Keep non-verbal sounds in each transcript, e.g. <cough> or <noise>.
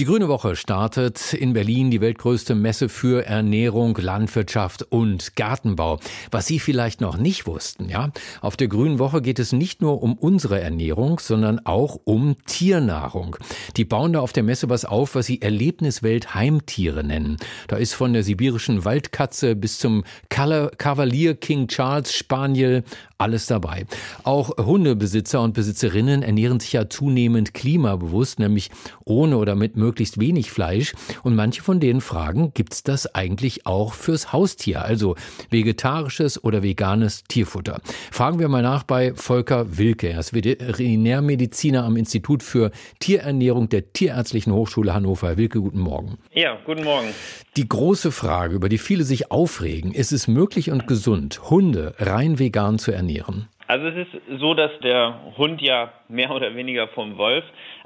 die Grüne Woche startet in Berlin die weltgrößte Messe für Ernährung, Landwirtschaft und Gartenbau. Was Sie vielleicht noch nicht wussten, ja? Auf der Grünen Woche geht es nicht nur um unsere Ernährung, sondern auch um Tiernahrung. Die bauen da auf der Messe was auf, was sie Erlebniswelt Heimtiere nennen. Da ist von der sibirischen Waldkatze bis zum Kavalier King Charles Spaniel alles dabei. Auch Hundebesitzer und Besitzerinnen ernähren sich ja zunehmend klimabewusst, nämlich ohne oder mit möglichst wenig Fleisch. Und manche von denen fragen, gibt's das eigentlich auch fürs Haustier, also vegetarisches oder veganes Tierfutter? Fragen wir mal nach bei Volker Wilke. Er ist Veterinärmediziner am Institut für Tierernährung der Tierärztlichen Hochschule Hannover. Herr Wilke, guten Morgen. Ja, guten Morgen. Die große Frage, über die viele sich aufregen, ist es möglich und gesund, Hunde rein vegan zu ernähren? Also es ist so, dass der Hund ja mehr oder weniger vom Wolf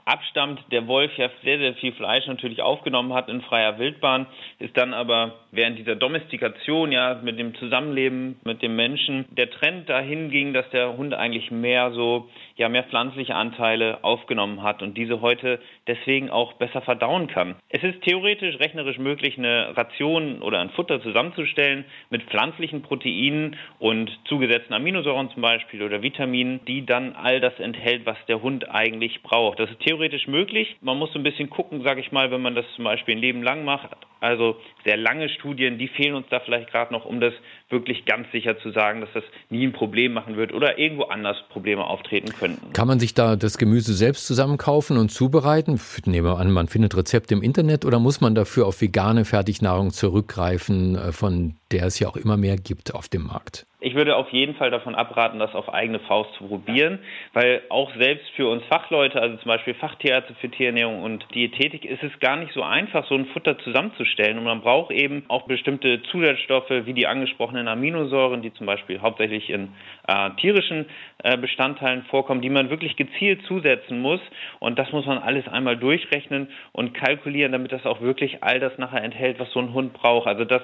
abstammt, der Wolf ja sehr, sehr viel Fleisch natürlich aufgenommen hat in freier Wildbahn, ist dann aber während dieser Domestikation, ja, mit dem Zusammenleben mit dem Menschen, der Trend dahin ging, dass der Hund eigentlich mehr so, ja, mehr pflanzliche Anteile aufgenommen hat und diese heute deswegen auch besser verdauen kann. Es ist theoretisch, rechnerisch möglich, eine Ration oder ein Futter zusammenzustellen mit pflanzlichen Proteinen und zugesetzten Aminosäuren zum Beispiel oder Vitaminen, die dann all das enthält, was der Hund eigentlich braucht. Das ist theoretisch möglich. Man muss so ein bisschen gucken, sage ich mal, wenn man das zum Beispiel ein Leben lang macht. Also sehr lange Studien, die fehlen uns da vielleicht gerade noch, um das wirklich ganz sicher zu sagen, dass das nie ein Problem machen wird oder irgendwo anders Probleme auftreten könnten. Kann man sich da das Gemüse selbst zusammenkaufen und zubereiten? Nehmen wir an, man findet Rezepte im Internet oder muss man dafür auf vegane Fertignahrung zurückgreifen, äh, von der es ja auch immer mehr gibt auf dem Markt? Ich würde auf jeden Fall davon abraten, das auf eigene Faust zu probieren, weil auch selbst für uns Fachleute, also zum Beispiel Fachtierärzte für Tierernährung und Diätetik, ist es gar nicht so einfach, so ein Futter zusammenzustellen. Und man braucht eben auch bestimmte Zusatzstoffe, wie die angesprochenen Aminosäuren, die zum Beispiel hauptsächlich in äh, tierischen äh, Bestandteilen vorkommen, die man wirklich gezielt zusetzen muss. Und das muss man alles einmal durchrechnen und kalkulieren, damit das auch wirklich all das nachher enthält, was so ein Hund braucht. Also das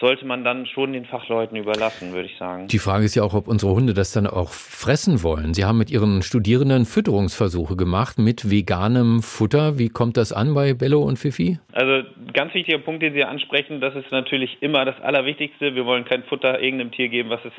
sollte man dann schon den Fachleuten überlassen, würde ich sagen. Die Frage ist ja auch, ob unsere Hunde das dann auch fressen wollen. Sie haben mit Ihren Studierenden Fütterungsversuche gemacht mit veganem Futter. Wie kommt das an bei Bello und Fifi? Also ganz wichtiger Punkt, den Sie ansprechen, das ist natürlich immer das Allerwichtigste. Wir wollen kein Futter irgendeinem Tier geben, was, es,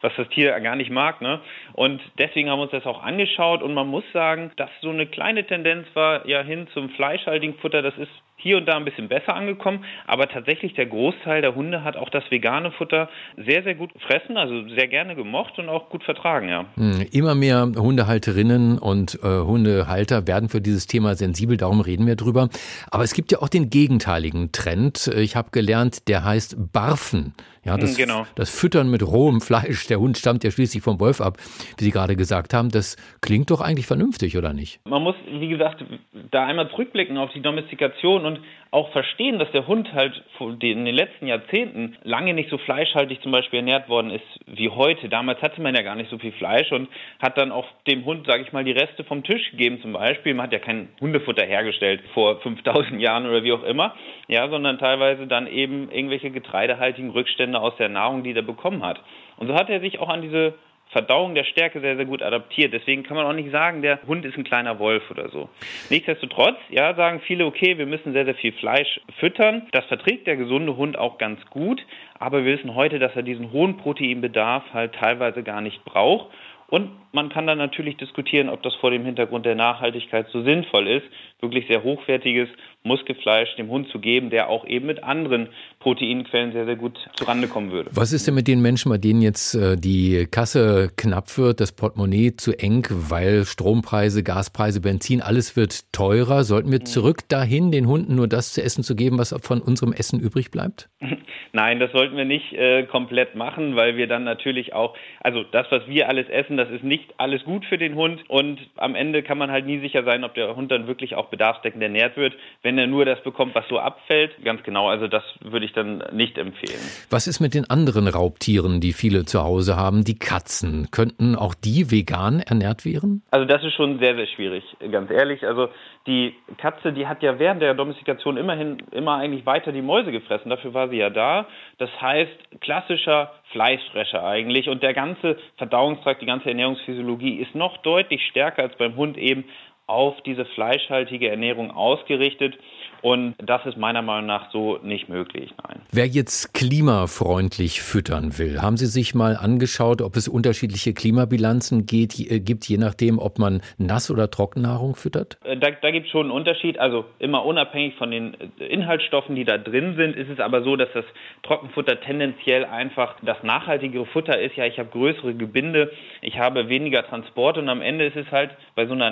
was das Tier gar nicht mag. Ne? Und deswegen haben wir uns das auch angeschaut und man muss sagen, dass so eine kleine Tendenz war ja hin zum fleischhaltigen Futter. Das ist hier und da ein bisschen besser angekommen, aber tatsächlich der Großteil der Hunde hat auch das vegane Futter sehr, sehr gut gefressen, also sehr gerne gemocht und auch gut vertragen, ja. Hm, immer mehr Hundehalterinnen und äh, Hundehalter werden für dieses Thema sensibel, darum reden wir drüber. Aber es gibt ja auch den gegenteiligen Trend. Ich habe gelernt, der heißt Barfen. Ja, das, genau. das Füttern mit rohem Fleisch, der Hund stammt ja schließlich vom Wolf ab, wie Sie gerade gesagt haben, das klingt doch eigentlich vernünftig, oder nicht? Man muss, wie gesagt, da einmal zurückblicken auf die Domestikation und auch verstehen, dass der Hund halt in den letzten Jahrzehnten lange nicht so fleischhaltig zum Beispiel ernährt worden ist wie heute. Damals hatte man ja gar nicht so viel Fleisch und hat dann auch dem Hund, sage ich mal, die Reste vom Tisch gegeben zum Beispiel. Man hat ja kein Hundefutter hergestellt vor 5000 Jahren oder wie auch immer, ja, sondern teilweise dann eben irgendwelche getreidehaltigen Rückstände aus der Nahrung, die er bekommen hat. Und so hat er sich auch an diese Verdauung der Stärke sehr, sehr gut adaptiert. Deswegen kann man auch nicht sagen, der Hund ist ein kleiner Wolf oder so. Nichtsdestotrotz, ja, sagen viele, okay, wir müssen sehr, sehr viel Fleisch füttern. Das verträgt der gesunde Hund auch ganz gut. Aber wir wissen heute, dass er diesen hohen Proteinbedarf halt teilweise gar nicht braucht. Und man kann dann natürlich diskutieren, ob das vor dem Hintergrund der Nachhaltigkeit so sinnvoll ist, wirklich sehr hochwertiges Muskelfleisch dem Hund zu geben, der auch eben mit anderen Proteinquellen sehr, sehr gut zurande kommen würde. Was ist denn mit den Menschen, bei denen jetzt äh, die Kasse knapp wird, das Portemonnaie zu eng, weil Strompreise, Gaspreise, Benzin, alles wird teurer? Sollten wir zurück dahin, den Hunden nur das zu essen zu geben, was von unserem Essen übrig bleibt? <laughs> Nein, das sollten wir nicht äh, komplett machen, weil wir dann natürlich auch, also das, was wir alles essen, das ist nicht alles gut für den Hund und am Ende kann man halt nie sicher sein, ob der Hund dann wirklich auch bedarfsdeckend ernährt wird, wenn wenn er nur das bekommt, was so abfällt. Ganz genau, also das würde ich dann nicht empfehlen. Was ist mit den anderen Raubtieren, die viele zu Hause haben? Die Katzen. Könnten auch die vegan ernährt werden? Also das ist schon sehr, sehr schwierig, ganz ehrlich. Also die Katze, die hat ja während der Domestikation immerhin immer eigentlich weiter die Mäuse gefressen. Dafür war sie ja da. Das heißt, klassischer Fleischfresser eigentlich. Und der ganze Verdauungstrakt, die ganze Ernährungsphysiologie ist noch deutlich stärker als beim Hund eben auf diese fleischhaltige Ernährung ausgerichtet. Und das ist meiner Meinung nach so nicht möglich, nein. Wer jetzt klimafreundlich füttern will, haben Sie sich mal angeschaut, ob es unterschiedliche Klimabilanzen geht, äh, gibt, je nachdem, ob man Nass- oder Trockennahrung füttert? Äh, da, da gibt es schon einen Unterschied. Also immer unabhängig von den äh, Inhaltsstoffen, die da drin sind, ist es aber so, dass das Trockenfutter tendenziell einfach das nachhaltigere Futter ist. Ja, ich habe größere Gebinde, ich habe weniger Transport und am Ende ist es halt bei so einer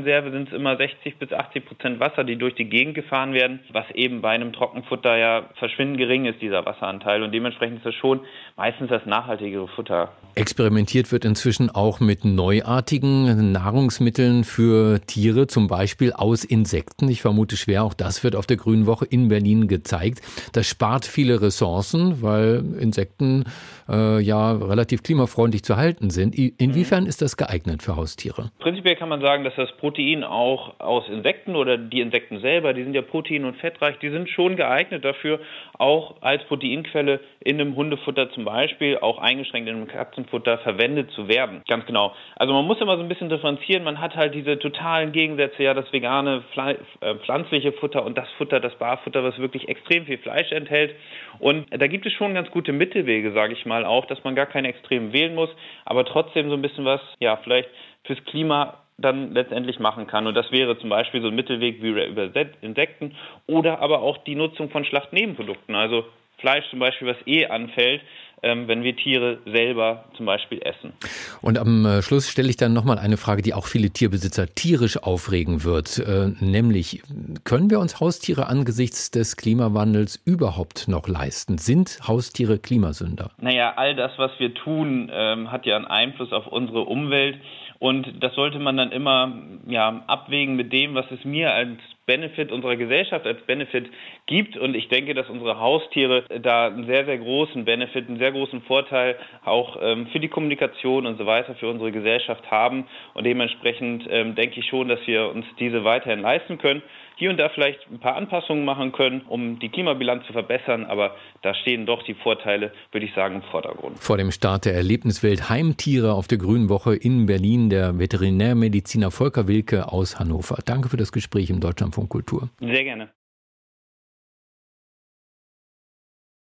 Nassfutterkonserve sind es immer 60 bis 80 Prozent Wasser, die durch die Gegend gefahren werden, was eben bei einem Trockenfutter ja verschwindend gering ist, dieser Wasseranteil. Und dementsprechend ist das schon meistens das nachhaltigere Futter. Experimentiert wird inzwischen auch mit neuartigen Nahrungsmitteln für Tiere, zum Beispiel aus Insekten. Ich vermute schwer, auch das wird auf der Grünen Woche in Berlin gezeigt. Das spart viele Ressourcen, weil Insekten äh, ja relativ klimafreundlich zu halten sind. Inwiefern ist das geeignet für Haustiere? Prinzipiell kann man sagen, dass das Protein auch aus Insekten oder die Insekten selber, die sind ja protein- und fettreich, die sind schon geeignet dafür, auch als Proteinquelle in einem Hundefutter zum Beispiel, auch eingeschränkt in einem Katzenfutter verwendet zu werden. Ganz genau. Also man muss immer so ein bisschen differenzieren. Man hat halt diese totalen Gegensätze, ja, das vegane, äh, pflanzliche Futter und das Futter, das Barfutter, was wirklich extrem viel Fleisch enthält. Und da gibt es schon ganz gute Mittelwege, sage ich mal auch, dass man gar keine Extremen wählen muss, aber trotzdem so ein bisschen was, ja, vielleicht fürs Klima dann letztendlich machen kann. Und das wäre zum Beispiel so ein Mittelweg wie über Insekten oder aber auch die Nutzung von Schlachtnebenprodukten. Also Fleisch zum Beispiel, was eh anfällt, ähm, wenn wir Tiere selber zum Beispiel essen. Und am äh, Schluss stelle ich dann nochmal eine Frage, die auch viele Tierbesitzer tierisch aufregen wird. Äh, nämlich, können wir uns Haustiere angesichts des Klimawandels überhaupt noch leisten? Sind Haustiere Klimasünder? Naja, all das, was wir tun, ähm, hat ja einen Einfluss auf unsere Umwelt. Und das sollte man dann immer ja, abwägen mit dem, was es mir als Benefit unserer Gesellschaft als Benefit gibt. Und ich denke, dass unsere Haustiere da einen sehr, sehr großen Benefit, einen sehr großen Vorteil auch ähm, für die Kommunikation und so weiter für unsere Gesellschaft haben. Und dementsprechend ähm, denke ich schon, dass wir uns diese weiterhin leisten können hier und da vielleicht ein paar Anpassungen machen können, um die Klimabilanz zu verbessern. Aber da stehen doch die Vorteile, würde ich sagen, im Vordergrund. Vor dem Start der Erlebniswelt Heimtiere auf der Grünen Woche in Berlin der Veterinärmediziner Volker Wilke aus Hannover. Danke für das Gespräch im Deutschlandfunk Kultur. Sehr gerne.